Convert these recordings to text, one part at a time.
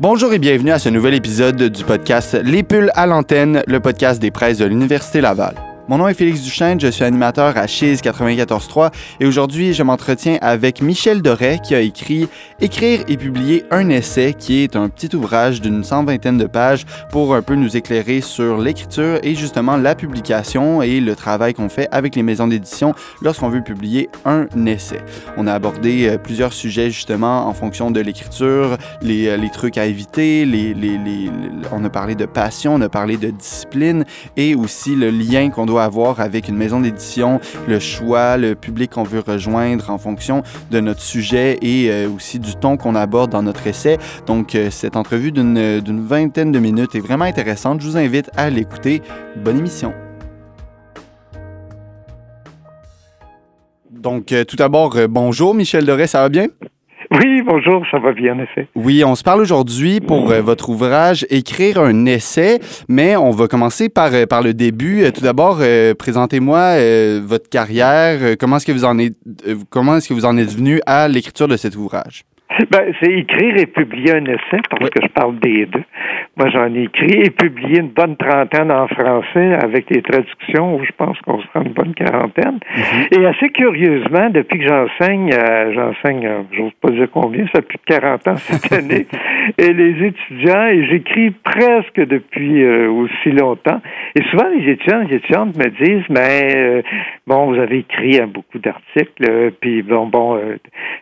Bonjour et bienvenue à ce nouvel épisode du podcast Les Pulls à l'antenne, le podcast des presses de l'Université Laval. Mon nom est Félix Duchesne, je suis animateur à Chiz 94.3 et aujourd'hui je m'entretiens avec Michel Doré qui a écrit Écrire et publier un essai qui est un petit ouvrage d'une cent vingtaine de pages pour un peu nous éclairer sur l'écriture et justement la publication et le travail qu'on fait avec les maisons d'édition lorsqu'on veut publier un essai. On a abordé euh, plusieurs sujets justement en fonction de l'écriture, les, euh, trucs à éviter, on a parlé de passion, on a parlé de discipline et aussi le lien qu'on doit avoir avec une maison d'édition, le choix, le public qu'on veut rejoindre en fonction de notre sujet et euh, aussi du ton qu'on aborde dans notre essai. Donc, euh, cette entrevue d'une vingtaine de minutes est vraiment intéressante. Je vous invite à l'écouter. Bonne émission. Donc, euh, tout d'abord, bonjour Michel Doré, ça va bien? Oui, bonjour, ça va bien en effet. Oui, on se parle aujourd'hui pour euh, votre ouvrage Écrire un essai, mais on va commencer par, euh, par le début. Euh, tout d'abord, présentez-moi votre carrière. Comment est-ce que vous en êtes comment est-ce que vous en êtes venu à l'écriture de cet ouvrage? Ben, c'est écrire et publier un essai, parce que je parle des deux. Moi, j'en ai écrit et publié une bonne trentaine en français avec les traductions, où je pense qu'on sera une bonne quarantaine. Mhm. Et assez curieusement, depuis que j'enseigne, euh, j'enseigne, euh, j'ose pas dire combien, ça fait plus de 40 ans cette année, et les étudiants, et j'écris presque depuis euh, aussi longtemps. Et souvent, les étudiants, les étudiantes me disent, mais bon, vous avez écrit beaucoup d'articles, puis bon, bon,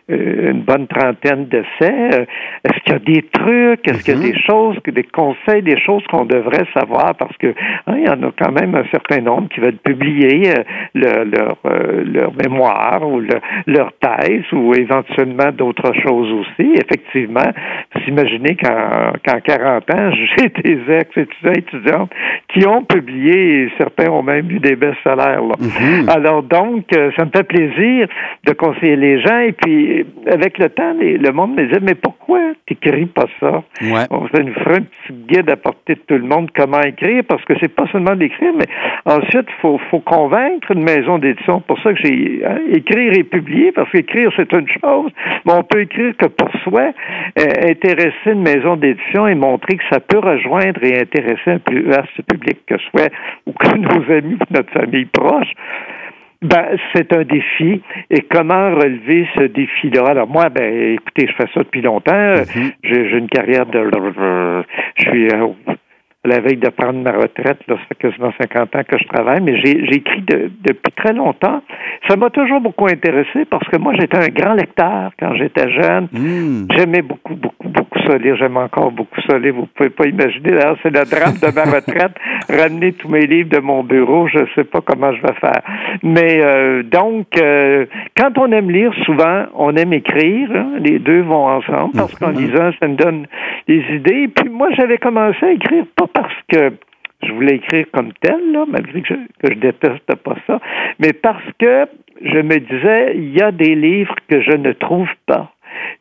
une bonne trentaine d'essais. Est-ce qu'il y a des trucs? Est-ce qu'il y a mhm. des choses, des conseils, des choses qu'on devrait savoir? Parce que hein, il y en a quand même un certain nombre qui veulent publier euh, leur, euh, leur mémoire ou leur thèse ou éventuellement d'autres choses aussi. Effectivement, vous imaginez qu'en 40 ans, j'ai des ex-étudiants étudiantes qui ont publié et certains ont même eu des best-sellers. Mhm. Alors donc, euh, ça me fait plaisir de conseiller les gens et puis avec le temps, le monde me disait, mais pourquoi t'écris pas ça? On nous ferait un petit guide à portée de tout le monde comment écrire, parce que c'est pas seulement d'écrire, mais ensuite, il faut, faut convaincre une maison d'édition. pour ça que j'ai hein, écrire et publier, parce qu'écrire, c'est une chose, mais on peut écrire que pour soi, euh, intéresser une maison d'édition et montrer que ça peut rejoindre et intéresser un plus vaste public que soit, ou que nos amis ou notre famille proche. Ben, c'est un défi. Et comment relever ce défi-là? Alors moi, ben, écoutez, je fais ça depuis longtemps. Mm-hmm. J'ai une carrière de... Je suis euh, la veille de prendre ma retraite. Là, ça fait quasiment 50 ans que je travaille, mais j'ai écrit depuis très longtemps. Ça m'a toujours beaucoup intéressé parce que moi, j'étais un grand lecteur quand j'étais jeune. Hmm. J'aimais beaucoup, beaucoup, beaucoup ça lire. J'aime encore beaucoup ça lire. Vous pouvez pas imaginer. D'ailleurs, c'est le drame de ma retraite. Ramener tous mes livres de mon bureau, je sais pas comment je vais faire. Mais euh, donc, euh, quand on aime lire, souvent, on aime écrire. Hein. Les deux vont ensemble parce qu'en lisant, ça me donne des idées. Puis moi, j'avais commencé à écrire pas parce que je voulais écrire comme tel, là, malgré que je, que je déteste pas ça, mais parce que je me disais, il y a des livres que je ne trouve pas.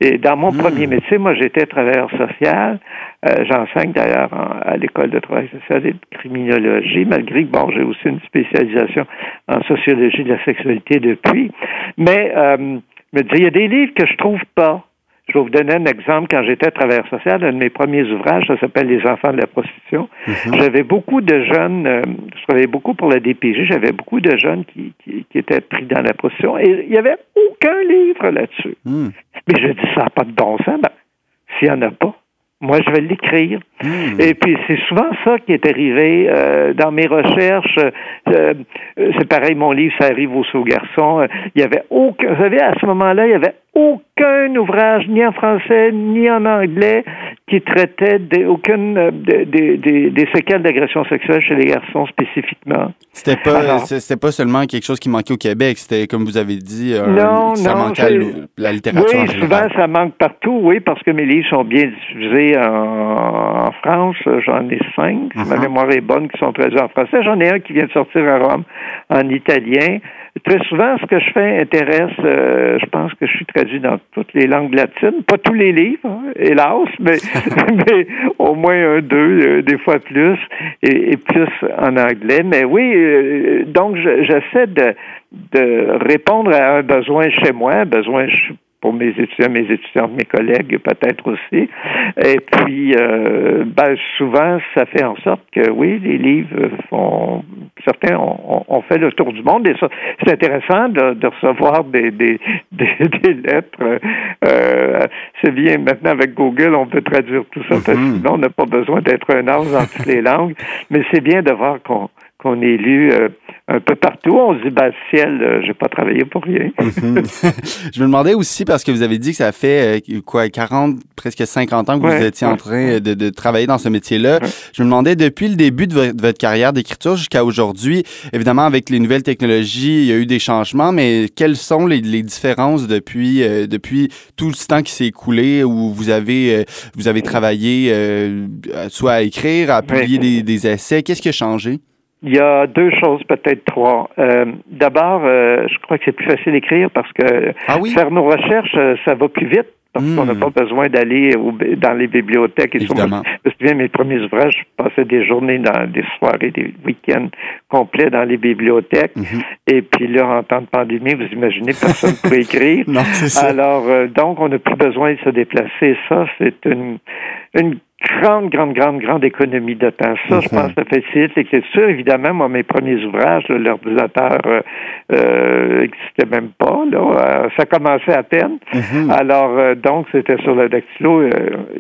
Et dans mon hmm. premier métier, moi, j'étais travailleur social. Euh, j'enseigne d'ailleurs à l'école de travail social et de criminologie, malgré que, bon, j'ai aussi une spécialisation en sociologie de la sexualité depuis. Mais, euh, me disais, il y a des livres que je trouve pas. Je vais vous donner un exemple. Quand j'étais travailleur social, un de mes premiers ouvrages, ça s'appelle Les enfants de la prostitution. Mhm. J'avais beaucoup de jeunes, euh, je travaillais beaucoup pour la DPG, j'avais beaucoup de jeunes qui, qui, étaient pris dans la prostitution et il n'y avait aucun livre là-dessus. Hmm. Mais je dis, ça n'a pas de bon sens. Ben, s'il n'y en a pas, moi, je vais l'écrire. Hmm. Et puis, c'est souvent ça qui est arrivé euh, dans mes recherches. Euh, c'est pareil, mon livre, ça arrive aux sous-garçons. Il y avait aucun... Vous savez, à ce moment-là, il y avait aucun ouvrage, ni en français, ni en anglais, qui traitait aucune euh, des, séquelles d'agression sexuelle chez les garçons spécifiquement. C'était pas, c'était pas seulement quelque chose qui manquait au Québec, c'était comme vous avez dit, non, ça manquait à la littérature. Oui, souvent ça manque partout, oui, parce que mes livres sont bien diffusés en, France. J'en ai cinq, ma uh-huh. mémoire est bonne, qui sont traduits en français. J'en ai un qui vient de sortir à Rome en italien très souvent, ce que je fais intéresse, euh, je pense que je suis traduit dans toutes les langues latines, pas tous les livres, hein, hélas, mais, mais, au moins un, deux, euh, des fois plus, et, plus en anglais. Mais oui, euh, donc j'essaie de, de répondre à un besoin chez moi, un besoin pour mes étudiants, mes étudiantes, mes collègues peut-être aussi. Et puis, euh, ben, souvent, ça fait en sorte que, oui, les livres font... Certains ont, fait le tour du monde et ça, c'est intéressant de, recevoir des, des, des, lettres. Euh, c'est bien, maintenant, avec Google, on peut traduire tout ça, que mm-hmm. on n'a pas besoin d'être un âge dans toutes les langues, mais c'est bien de voir qu'on qu'on est lu euh, un peu partout. On se dit, ben, ciel, euh, j'ai pas travaillé pour rien. Je me demandais aussi, parce que vous avez dit que ça fait euh, quoi, 40, presque 50 ans que vous étiez en train de, de, travailler dans ce métier-là. Je me demandais, depuis le début de, votre carrière d'écriture jusqu'à aujourd'hui, évidemment, avec les nouvelles technologies, il y a eu des changements, mais quelles sont les, les différences depuis, depuis tout le temps qui s'est écoulé où vous avez, vous avez travaillé soit à écrire, à publier des, des essais? Qu'est-ce qui a changé? Il y a deux choses, peut-être trois. Euh, D'abord, euh, je crois que c'est plus facile d'écrire parce que ah faire nos recherches, euh, ça va plus vite parce qu'on n'a hmm. pas besoin d'aller dans les bibliothèques. Et Évidemment. je me souviens, mes premiers ouvrages, je passais des journées, dans des soirées, des week-ends complets dans les bibliothèques. Mhm. Et puis là, en temps de pandémie, vous imaginez, personne ne peut écrire. non, ça. Alors, euh, donc, on n'a plus besoin de se déplacer. Ça, c'est une, une grande, grande, grande, grande économie de temps. Ça, je pense, ça facilite l'écriture. Évidemment, moi, mes premiers ouvrages, l'ordinateur n'existait euh, euh même pas. Là. Euh, ça commençait à peine. Mhm. Alors, euh, donc, c'était sur le dactylo.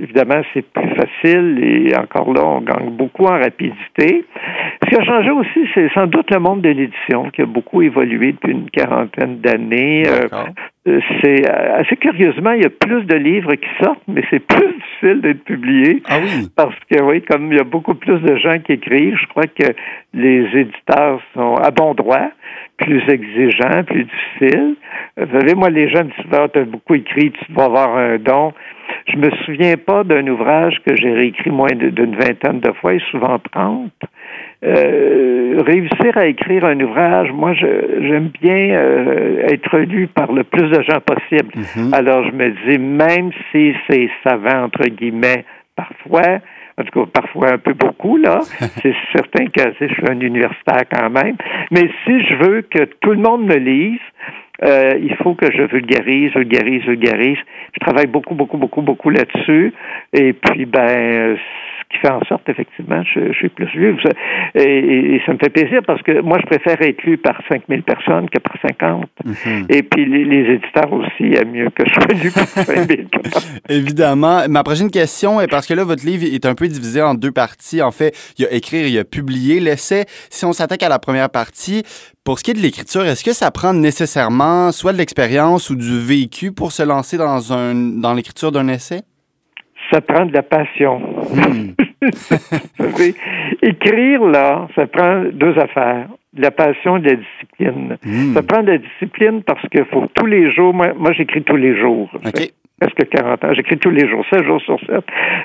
évidemment, c'est plus facile et encore là, on gagne beaucoup en rapidité. Ce qui a changé aussi, c'est sans doute le monde de l'édition qui a beaucoup évolué depuis une quarantaine d'années. Euh, c'est euh, assez curieusement, il y a plus de livres qui sortent, mais c'est plus difficile d'être publié. Ah oui. Parce que oui, comme il y a beaucoup plus de gens qui écrivent, je crois que les éditeurs sont à bon droit, plus exigeants, plus difficiles. Vous savez, moi, les gens me disent tu as beaucoup écrit, tu vas avoir un don. Je me souviens pas d'un ouvrage que j'ai réécrit moins d'une vingtaine de fois et souvent trente. Euh, réussir à écrire un ouvrage, moi, j'aime bien euh, être lu par le plus de gens possible. Mhm. Alors, je me dis, même si c'est savant, entre guillemets, parfois, en tout cas, parfois un peu beaucoup, là. c'est certain que je suis un universitaire quand même. Mais si je veux que tout le monde me lise, euh, il faut que je vulgarise, vulgarise, vulgarise. Je travaille beaucoup, beaucoup, beaucoup, beaucoup là-dessus. Et puis, ben, qui fait en sorte, effectivement, je, suis plus vieux. Et, ça me fait plaisir parce que moi, je préfère être lu par 5000 personnes que par 50. Mhm. Et puis, les, éditeurs aussi aiment mieux que je sois lu par 5000. Évidemment. Ma prochaine question est parce que là, votre livre est un peu divisé en deux parties. En fait, il y a écrire, il y a publier l'essai. Si on s'attaque à la première partie, pour ce qui est de l'écriture, est-ce que ça prend nécessairement soit de l'expérience ou du vécu pour se lancer dans, un, dans l'écriture d'un essai? Ça prend de la passion. Hmm. Écrire, là, ça prend deux affaires. De la passion et de la discipline. Hmm. Ça prend de la discipline parce qu'il faut tous les jours, moi, moi j'écris tous les jours presque 40 ans. J'écris tous les jours, 7 jours sur 7.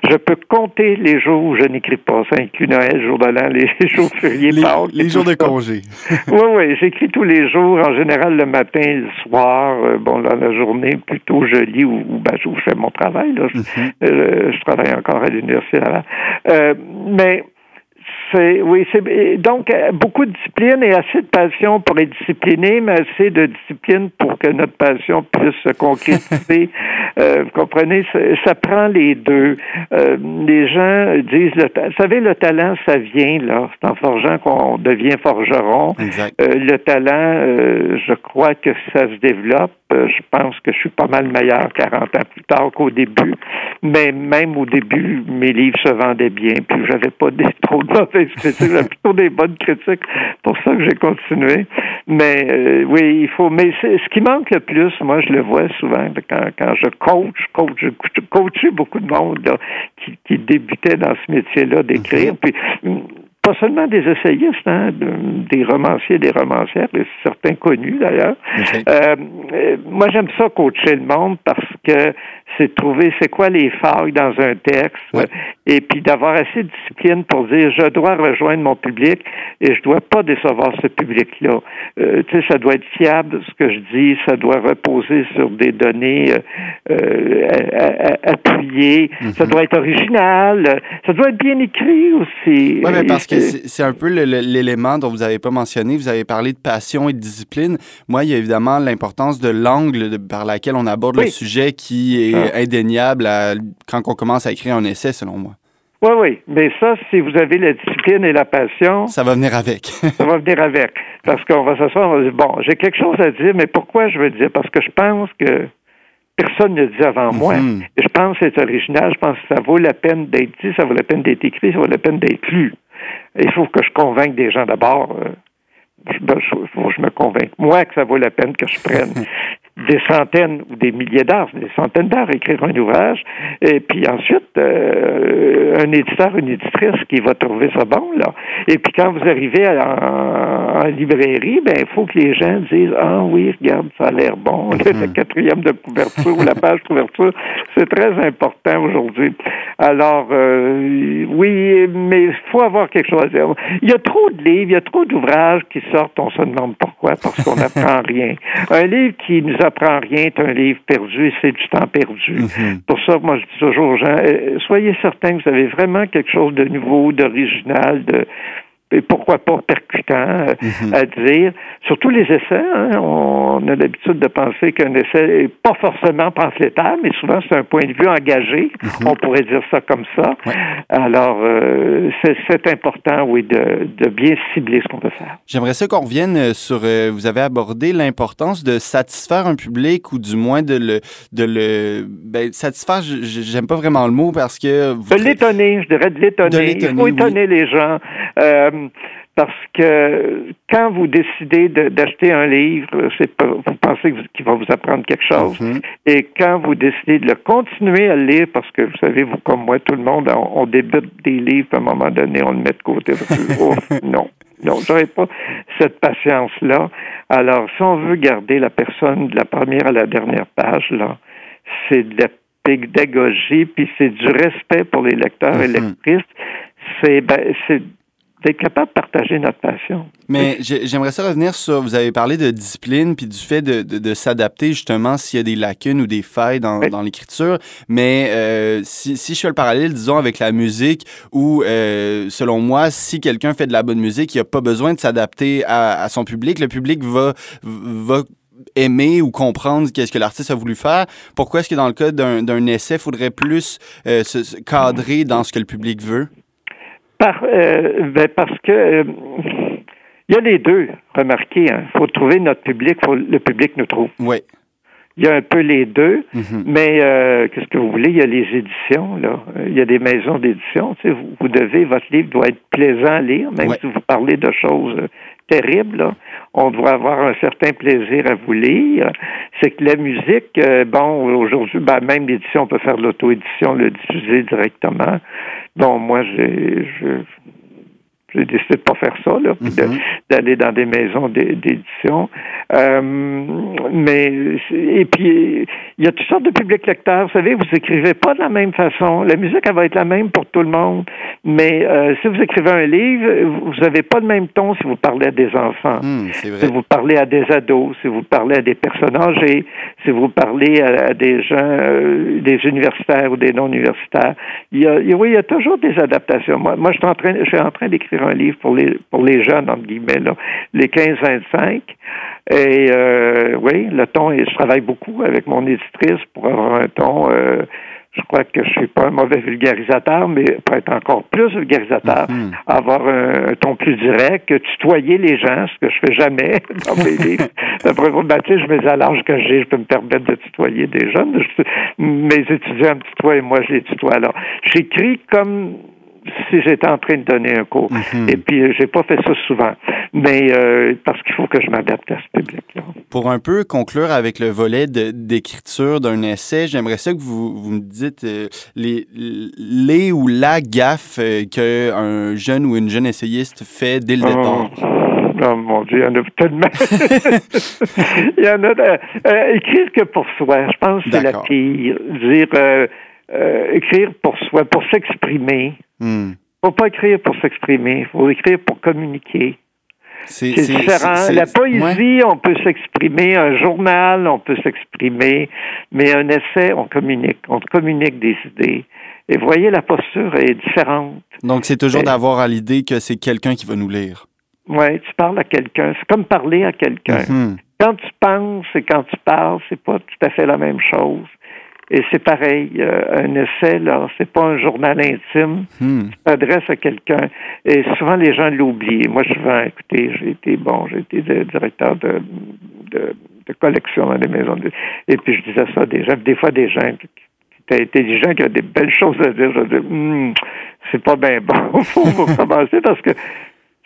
Je peux compter les jours où je n'écris pas. Ça inclut Noël, jour de l'an, les jours fériés, les, Les jours de congé. oui, oui. J'écris tous les jours, en général le matin le soir. Euh, bon, dans la journée, plutôt je lis ou, ben, je fais mon travail. Là. Je, mm-hmm. euh, je travaille encore à l'université là. Euh, mais c'est oui, c'est donc euh, beaucoup de discipline et assez de passion pour être discipliné, mais assez de discipline pour que notre passion puisse se concrétiser. Euh, vous comprenez, ça, prend les deux. Euh, les gens disent, le vous savez, le talent, ça vient là. C'est en forgeant qu'on devient forgeron. Euh, le talent, euh, je crois que ça se développe. Euh, je pense que je suis pas mal meilleur 40 ans plus tard qu'au début. Mais même au début, mes livres se vendaient bien, puis j'avais pas des, trop de mauvaises critiques, j'avais plutôt des bonnes critiques. pour ça que j'ai continué. Mais euh, oui, il faut. Mais ce qui manque le plus, moi, je le vois souvent quand, quand je coach, coach, je coachais beaucoup de monde qui, qui débutait dans ce métier-là d'écrire. Mhm. Puis pas seulement des essayistes, hein, des romanciers, des romancières, certains connus d'ailleurs. Euh, euh, moi, j'aime ça coacher le monde parce que c'est de trouver c'est quoi les failles dans un texte et puis d'avoir assez de discipline pour dire je dois rejoindre mon public et je dois pas décevoir ce public-là. Euh, tu sais, ça doit être fiable ce que je dis, ça doit reposer sur des données euh, euh appuyées, mhm. ça doit être original, ça doit être bien écrit aussi. Oui, mais parce que c'est un peu l'élément dont vous n'avez pas mentionné. Vous avez parlé de passion et de discipline. Moi, il y a évidemment l'importance de l'angle par laquelle on aborde le sujet qui est indéniable quand on commence à écrire un essai, selon moi. Oui, oui. Mais ça, si vous avez la discipline et la passion. Ça va venir avec. ça va venir avec. Parce qu'on va s'asseoir, on va dire, bon, j'ai quelque chose à dire, mais pourquoi je veux dire? Parce que je pense que personne ne le dit avant moi. Mhm. Et je pense que c'est original. Je pense que ça vaut la peine d'être dit, ça vaut la peine d'être écrit, ça vaut la peine d'être lu. Il faut que je convainque des gens d'abord. Euh, il faut que je me convainque, moi, que ça vaut la peine que je prenne des centaines ou des milliers d'heures, des centaines d'heures à écrire un ouvrage, et puis ensuite, euh, un éditeur, une éditrice qui va trouver ça bon, là. Et puis quand vous arrivez en, librairie, ben il faut que les gens disent Ah oui, regarde, ça a l'air bon. Le mhm. quatrième de couverture ou la page couverture, c'est très important aujourd'hui. Alors, euh, oui, mais il faut avoir quelque chose à dire. Il y a trop de livres, il y a trop d'ouvrages qui sortent, on se demande pourquoi, parce qu'on n'apprend rien. Un livre qui nous apprend rien est un livre perdu et c'est du temps perdu. Mhm. Pour ça, moi, je dis toujours aux gens, euh, soyez certains que vous avez vraiment quelque chose de nouveau, d'original, de et pourquoi pas percutant euh, mhm. à dire. Surtout les essais, hein, on a l'habitude de penser qu'un essai n'est pas forcément pamphlétaire, mais souvent c'est un point de vue engagé. Mhm. On pourrait dire ça comme ça. Alors, euh, c'est important, oui, de, de, bien cibler ce qu'on peut faire. J'aimerais ça qu'on revienne euh, sur, vous avez abordé l'importance de satisfaire un public ou du moins de le, de le ben, satisfaire, j'aime pas vraiment le mot parce que... De l'étonner, je dirais de l'étonner. Il faut étonner les gens. Euh, parce que quand vous décidez d'acheter un livre, c'est vous pensez qu'il va vous apprendre quelque chose. Mm-hmm. Et quand vous décidez de le continuer à lire, parce que vous savez, vous comme moi, tout le monde, on, débute des livres, à un moment donné, on le met de côté. non. Non, j'aurais pas cette patience-là. Alors, si on veut garder la personne de la première à la dernière page, là, c'est de la pédagogie, puis c'est du respect pour les lecteurs et mm-hmm. lectrices. C'est ben, d'être capable de partager notre passion. Mais j'aimerais ça revenir sur, vous avez parlé de discipline puis du fait de, de, s'adapter justement s'il y a des lacunes ou des failles dans, dans l'écriture. Mais euh, si, si, je fais le parallèle, disons, avec la musique, où euh, selon moi, si quelqu'un fait de la bonne musique, il n'a pas besoin de s'adapter à, à, son public. Le public va, va aimer ou comprendre qu'est-ce que l'artiste a voulu faire. Pourquoi est-ce que dans le cas d'un essai, il faudrait plus euh, se cadrer dans ce que le public veut? Par, euh, ben parce que euh, il y a les deux, remarquez. Il hein. faut trouver notre public, faut le public nous trouve. Oui. Il y a un peu les deux, mm-hmm. mais euh, qu'est-ce que vous voulez? Il y a les éditions, là. Il y a des maisons d'édition. Sais, vous, devez, votre livre doit être plaisant à lire, même si vous parlez de choses terribles. Là. On doit avoir un certain plaisir à vous lire. C'est que la musique, bon, aujourd'hui, ben, même l'édition, on peut faire l'auto-édition, le diffuser directement. Bon, moi, j'ai, j'ai décidé de pas faire ça, là, mhm. d'aller dans des maisons d'édition. Euh, mais et puis il y a toutes sortes de publics lecteurs. Vous savez, vous écrivez pas de la même façon. La musique, elle va être la même pour tout le monde. Mais euh, si vous écrivez un livre, vous n'avez pas le même ton si vous parlez à des enfants, hmm, si vous parlez à des ados, si vous parlez à des personnes âgées, si vous parlez à, des gens, euh, des universitaires ou des non-universitaires. Il y a, oui, il y a toujours des adaptations. Moi, moi je suis en train, je suis en train d'écrire un livre pour les pour les jeunes, entre guillemets, là, les 15-25. Et euh, oui, le ton, je travaille beaucoup avec mon éditrice pour avoir un ton. Euh, je crois que je suis pas un mauvais vulgarisateur, mais pour être encore plus vulgarisateur, mm-hmm. avoir un, ton plus direct, tutoyer les gens, ce que je fais jamais dans mes livres. Après, je me dis à l'âge que j'ai, je peux me permettre de tutoyer des jeunes. mes étudiants me tutoient et moi je les tutoie. Alors, j'écris comme si j'étais en train de donner un cours. Mhm. Et puis, euh, j'ai pas fait ça souvent. Mais euh, parce qu'il faut que je m'adapte à ce public-là. Pour un peu conclure avec le volet d'écriture d'un essai, j'aimerais ça que vous, vous me dites euh, les, les ou la gaffe qu'un jeune ou une jeune essayiste fait dès le départ. Oh mon Dieu, il y en a tellement. il y en a. Euh, écrire que pour soi, je pense que c'est la pire. Dire euh, euh, écrire pour soi, pour s'exprimer. Il ne faut pas écrire pour s'exprimer, il faut écrire pour communiquer. C'est différent. La poésie, on peut s'exprimer. Un journal, on peut s'exprimer. Mais un essai, on communique. On communique des idées. Et voyez, la posture est différente. Donc, c'est toujours d'avoir à l'idée que c'est quelqu'un qui va nous lire. Oui, tu parles à quelqu'un. C'est comme parler à quelqu'un. Mm-hmm. Quand tu penses et quand tu parles, c'est pas tout à fait la même chose. Et c'est pareil, euh, un essai, là, c'est pas un journal intime. Hmm. Tu t'adresses à quelqu'un. Et souvent, les gens l'oublient. Moi, souvent, écoutez, j'ai été, bon, j'ai été directeur de, de, collection dans des maisons. De, et puis, je disais ça à des gens. Des fois, des gens qui, étaient intelligents, qui ont des belles choses à dire, je dis, hmm, c'est pas bien bon. faut vous commencer parce que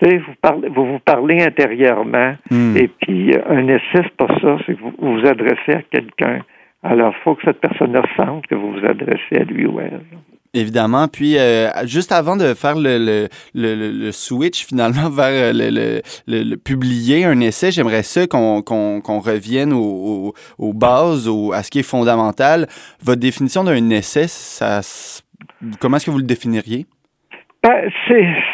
vous, parlez, vous vous parlez intérieurement, hmm. et puis un essai, c'est pas ça, c'est que vous vous adressez à quelqu'un. Alors, il faut que cette personne-là sente que vous vous adressez à lui ou elle. Évidemment. Puis, euh, juste avant de faire le, le, switch finalement vers le, le, publier un essai, j'aimerais ça qu'on revienne aux, aux, bases, à ce qui est fondamental. Votre définition d'un essai, ça, comment est-ce que vous le définiriez? Ben,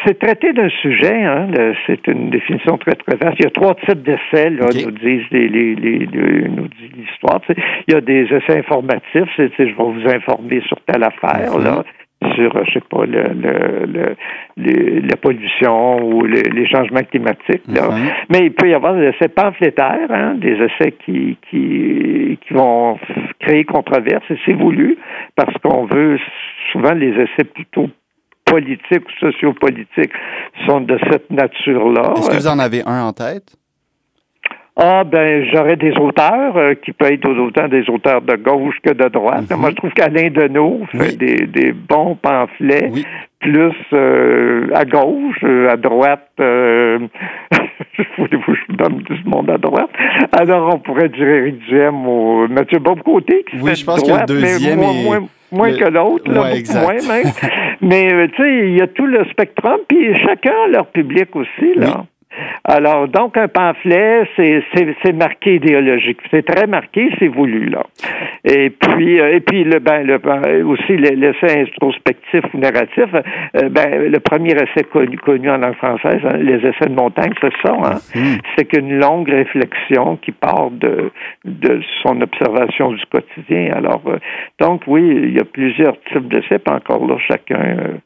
c'est traiter d'un sujet, hein, c'est une définition très très vaste. Il y a trois types d'essais, là, nous disent les, les, les, nous dit l'histoire. Il y a des essais informatifs, c'est je vais vous informer sur telle affaire, là, mhm. sur, je sais pas, le, le, le, la pollution ou les changements climatiques. Là. Mhm. Mais il peut y avoir des essais pamphlétaires, hein, des essais qui, qui, qui vont créer controverse, et c'est voulu, parce qu'on veut souvent les essais plutôt politiques ou sociopolitiques sont de cette nature-là. Est-ce que vous en avez un en tête? Ah, ben, j'aurais des auteurs euh, qui peuvent être autant des auteurs de gauche que de droite. Mhm. Moi, je trouve qu'Alain Deneau fait des, des, bons pamphlets, plus euh, à gauche, euh, à droite. Voulez-vous je donne tout ce monde à droite? Alors, on pourrait dire Éric Duhem ou Mathieu Bob-Côté qui oui, je pense que le deuxième moins, moins, que l'autre, là, moins même. mais, tu sais, il y a tout le spectrum, puis chacun a leur public aussi, là. Alors, donc, un pamphlet, c'est marqué idéologique. C'est très marqué, c'est voulu, là. Et puis, euh, et puis le, ben, le, ben, aussi l'essai introspectif ou narratif, euh, ben, le premier essai connu, connu en langue française, hein, les essais de montagne, c'est ça, hein? Mm-hmm. C'est qu'une longue réflexion qui part de, de son observation du quotidien. Alors, euh, donc, oui, il y a plusieurs types d'essais, pas encore là, chacun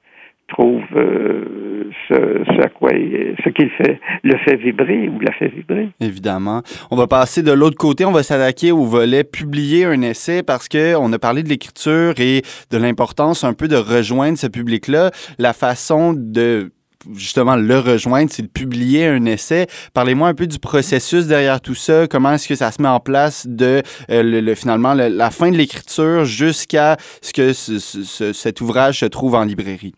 trouve euh, ce, à quoi ce qu'il fait le fait vibrer ou la fait vibrer. Évidemment. On va passer de l'autre côté, on va s'attaquer au volet publier un essai parce que on a parlé de l'écriture et de l'importance un peu de rejoindre ce public-là. La façon de justement le rejoindre, c'est de publier un essai. Parlez-moi un peu du processus derrière tout ça. Comment est-ce que ça se met en place de euh, le, finalement la fin de l'écriture jusqu'à ce que cet ouvrage se trouve en librairie?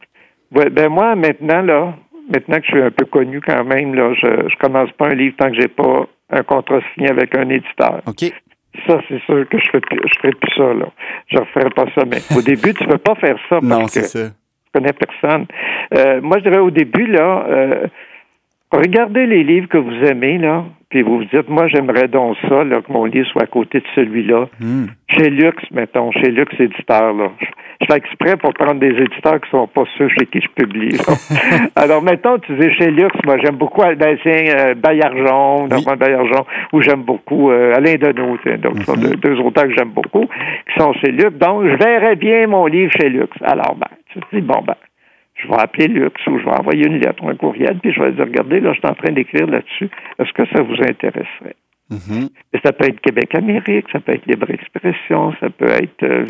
Ouais, ben moi, maintenant, là, maintenant que je suis un peu connu quand même, là, je, je commence pas un livre tant que j'ai pas un contrat signé avec un éditeur. OK. Ça, c'est sûr que je ferai je ferai plus ça, là. Je referai pas ça. Mais au début, tu peux pas faire ça parce non, que ça. je connais personne. Euh, moi, je dirais au début, là, euh, regardez les livres que vous aimez, là, puis vous vous dites, moi, j'aimerais donc ça, là, que mon livre soit à côté de celui-là. Hmm. Chez Lux, mettons, chez Lux Éditeur, là. Je fais exprès pour prendre des éditeurs qui sont pas ceux chez qui je publie. Alors, mettons, tu dis chez Lux, moi, j'aime beaucoup, ben, c'est euh, Bayarjon, oui. Bayarjon, où j'aime beaucoup euh, Alain Deneau, donc, sont deux, deux, auteurs que j'aime beaucoup, qui sont chez Lux. Donc, je verrais bien mon livre chez Lux. Alors, ben, tu te dis, bon, ben, je vais appeler Lux ou je vais envoyer une lettre ou un courriel, puis je vais dire, regardez, là, je suis en train d'écrire là-dessus. Est-ce que ça vous intéresserait? Mm-hmm. Ça peut être Québec-Amérique, ça peut être Libre Expression, ça peut être euh,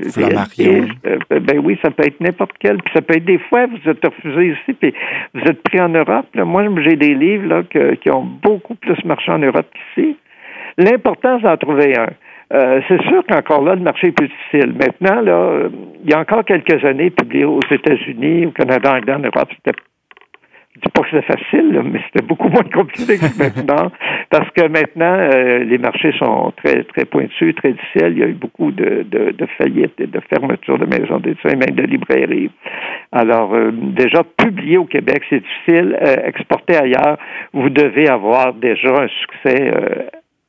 euh, ben oui, ça peut être n'importe quel. Puis ça peut être des fois, vous êtes refusé ici, puis vous êtes pris en Europe. Moi, j'ai des livres là, qui ont beaucoup plus marché en Europe qu'ici. L'important, c'est d'en trouver un. Euh, c'est sûr qu'encore là, le marché est plus difficile. Maintenant, là, il y a encore quelques années, publié aux États-Unis, au Canada, en Europe, c'était je dis pas que c'était facile, mais c'était beaucoup moins compliqué que maintenant, parce que maintenant, euh, les marchés sont très, très pointus, très difficiles. Il y a eu beaucoup de, de, de faillites et de fermetures de maisons d'édition et même de librairies. Alors, euh, déjà, publier au Québec, c'est difficile. Euh, exporter ailleurs, vous devez avoir déjà un succès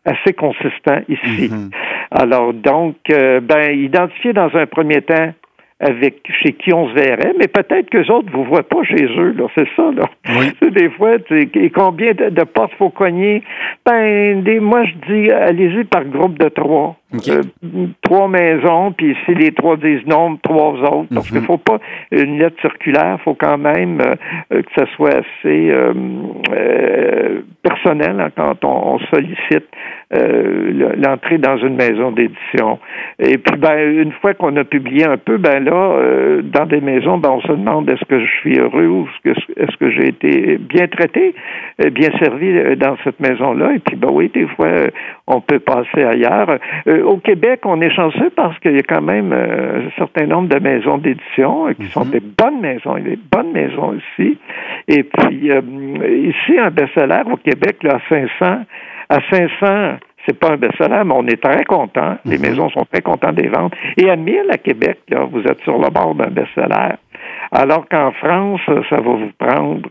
assez consistant ici. Mm-hmm. Alors, donc, ben, identifier dans un premier temps avec chez qui on se verrait, mais peut-être que les autres vous voient pas chez eux, là, c'est ça, là. Oui. des fois, et combien de, de portes faut cogner? Ben, des, moi, je dis, allez-y par groupe de trois. Euh, trois maisons, puis si les trois disent non, trois autres. Parce qu'il ne mhm. faut pas une lettre circulaire, il faut quand même euh, euh, que ça soit assez personnel hein, quand on, sollicite l'entrée dans une maison d'édition. Et puis, ben, une fois qu'on a publié un peu, ben là, dans des maisons, ben, on se demande est-ce que je suis heureux ou est-ce que, est-ce que j'ai été bien traité, bien servi dans cette maison-là? Et puis, ben oui, des fois, on peut passer ailleurs au Québec, on est chanceux parce qu'il y a quand même euh, un certain nombre de maisons d'édition euh, qui sont mhm. des bonnes maisons. Il y a des bonnes maisons ici. Et puis, euh, ici, un best-seller au Québec, là, à 500, à 500, c'est pas un best-seller, mais on est très content. Les mhm. maisons sont très contentes des ventes. Et à 1000 à Québec, là, vous êtes sur le bord d'un best-seller. Alors qu'en France, ça va vous prendre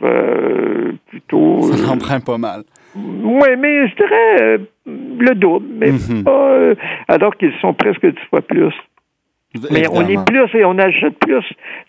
plutôt. Ça en prend pas mal. Oui, mais je dirais euh, le double, mais mhm. pas. Euh, alors qu'ils sont presque dix fois plus. Mais on lit plus et on achète plus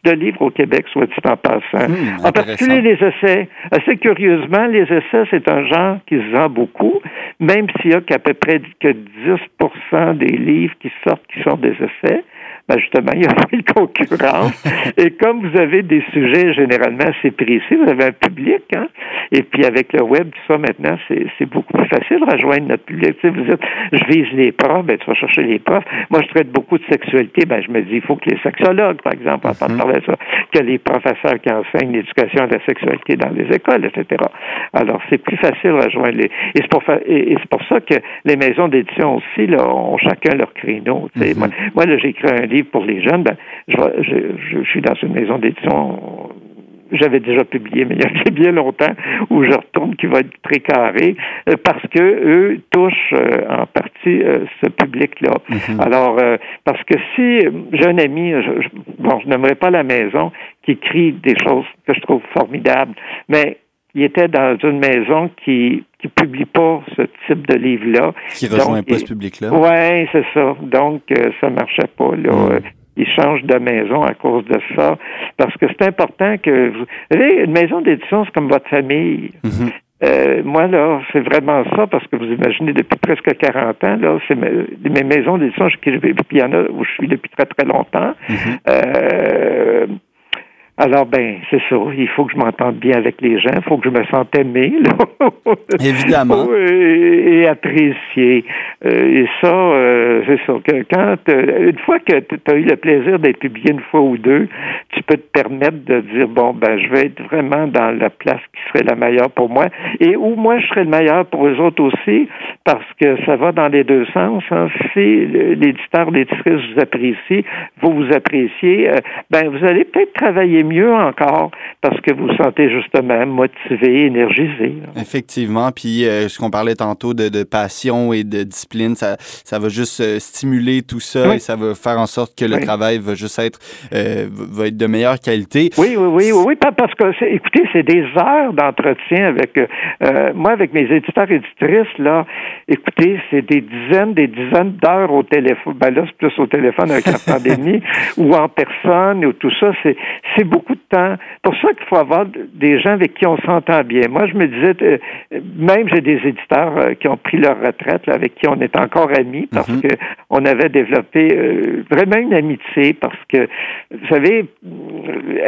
de livres au Québec, soit dit en passant. Hmm, en particulier les essais. Assez curieusement, les essais, c'est un genre qui se vend beaucoup, même s'il y a qu'à peu près que 10 des livres qui sortent qui sont des essais ben justement, il y a pas de concurrence. et comme vous avez des sujets généralement assez précis, vous avez un public, hein? Et puis avec le web, tout ça, maintenant, c'est beaucoup plus facile de rejoindre notre public. Tu sais, vous dites, je vise les profs, ben tu vas chercher les profs. Moi, je traite beaucoup de sexualité, ben je me dis, il faut que les sexologues, par exemple, entendent mhm. parler de ça, que les professeurs qui enseignent l'éducation de la sexualité dans les écoles, etc. Alors, c'est plus facile de rejoindre les... Et c'est pour, et, c'est pour ça que les maisons d'édition aussi, là, ont chacun leur créneau. Tu sais. Mhm. Moi, moi, là, j'ai écrit un livre pour les jeunes, ben, je, je, suis dans une maison d'édition j'avais déjà publié, mais il y a bien longtemps, où je retourne, qui va être très carré, euh, parce que eux touchent euh, en partie euh, ce public-là. Mhm. Alors, parce que si j'ai un ami, je, bon, je n'aimerais pas la maison, qui écrit des choses que je trouve formidables, mais il était dans une maison qui qui publie pas ce type de livre-là. Qui rejoint pas ce public-là. Oui, c'est ça. Donc, euh, ça marchait pas. Là. Hmm. Il change de maison à cause de ça. Parce que c'est important que vous. savez, une maison d'édition, c'est comme votre famille. Mhm. Euh, moi, là, c'est vraiment ça, parce que vous imaginez, depuis presque 40 ans, là, c'est mes, mes, maisons d'édition, il y en a où je suis depuis très, très longtemps. Mhm. euh, alors, ben, c'est ça. Il faut que je m'entende bien avec les gens. Il faut que je me sente aimé. Là. Évidemment. et, apprécié. Euh, et ça, euh, c'est ça. Que quand, une fois que tu as eu le plaisir d'être publié une fois ou deux, tu peux te permettre de dire, bon, ben, je vais être vraiment dans la place qui serait la meilleure pour moi. Et où moi, je serais le meilleur pour les autres aussi, parce que ça va dans les deux sens. Hein. Si l'éditeur, l'éditrice vous apprécie, vous vous appréciez, euh, ben, vous allez peut-être travailler mieux encore parce que vous vous sentez justement motivé, énergisé. Effectivement. Puis euh, ce qu'on parlait tantôt de, passion et de discipline, ça, ça va juste euh, stimuler tout ça et ça va faire en sorte que le travail va juste être, euh, va être de meilleure qualité. Oui, oui, oui, oui, oui parce que, écoutez, c'est des heures d'entretien avec, moi, avec mes éditeurs et éditrices, là, écoutez, c'est des dizaines, des dizaines d'heures au téléphone. Ben là, c'est plus au téléphone avec la pandémie ou en personne ou tout ça. C'est, c'est beaucoup beaucoup de temps. Pour ça qu'il faut avoir des gens avec qui on s'entend bien. Moi, je me disais, euh, même j'ai des éditeurs euh, qui ont pris leur retraite, avec qui on est encore amis, parce que on avait développé euh, vraiment une amitié, parce que, vous savez,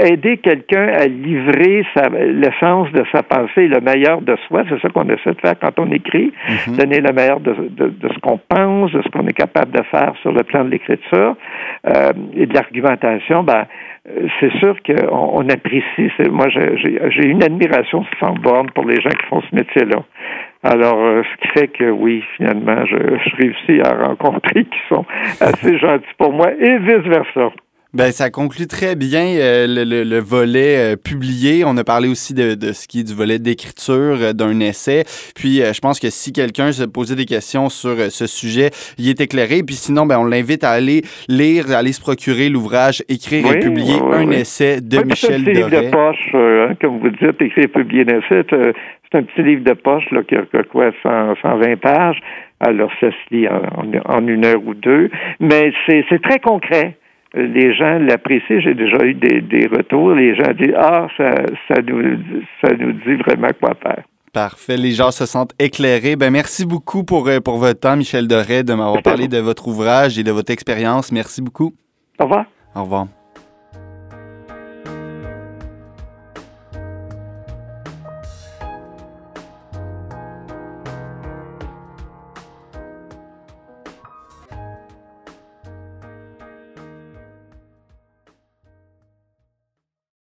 aider quelqu'un à livrer l'essence de sa pensée, le meilleur de soi, c'est ça qu'on essaie de faire quand on écrit, mhm. donner le meilleur de, ce qu'on pense, de ce qu'on est capable de faire sur le plan de l'écriture et de l'argumentation, ben, c'est sûr qu'on on apprécie. Moi, j'ai une admiration sans borne pour les gens qui font ce métier-là. Alors, euh, ce qui fait que oui, finalement, je, je réussis à rencontrer qui sont assez gentils pour moi et vice-versa. Ben, ça conclut très bien euh, le, volet euh, publié. On a parlé aussi de, ce qui est du volet d'écriture euh, d'un essai. Puis, je pense que si quelqu'un se posait des questions sur ce sujet, il est éclairé. Puis sinon, ben, on l'invite à aller lire, à aller se procurer l'ouvrage Écrire et publier un essai de Michel Doré. C'est un petit livre de poche, hein, comme vous dites, Écrire et publier un essai. C'est un petit livre de poche là, qui a quoi, 120 pages. Alors, ça se lit en une heure ou deux. Mais c'est très concret les gens l'apprécient. J'ai déjà eu des, retours. Les gens disent Ah, ça, ça, nous, ça nous dit vraiment quoi faire. Parfait. Les gens se sentent éclairés. Ben, merci beaucoup pour, euh, pour votre temps, Michel Doré, de m'avoir parlé de votre ouvrage et de votre expérience. Merci beaucoup. Au revoir. Au revoir.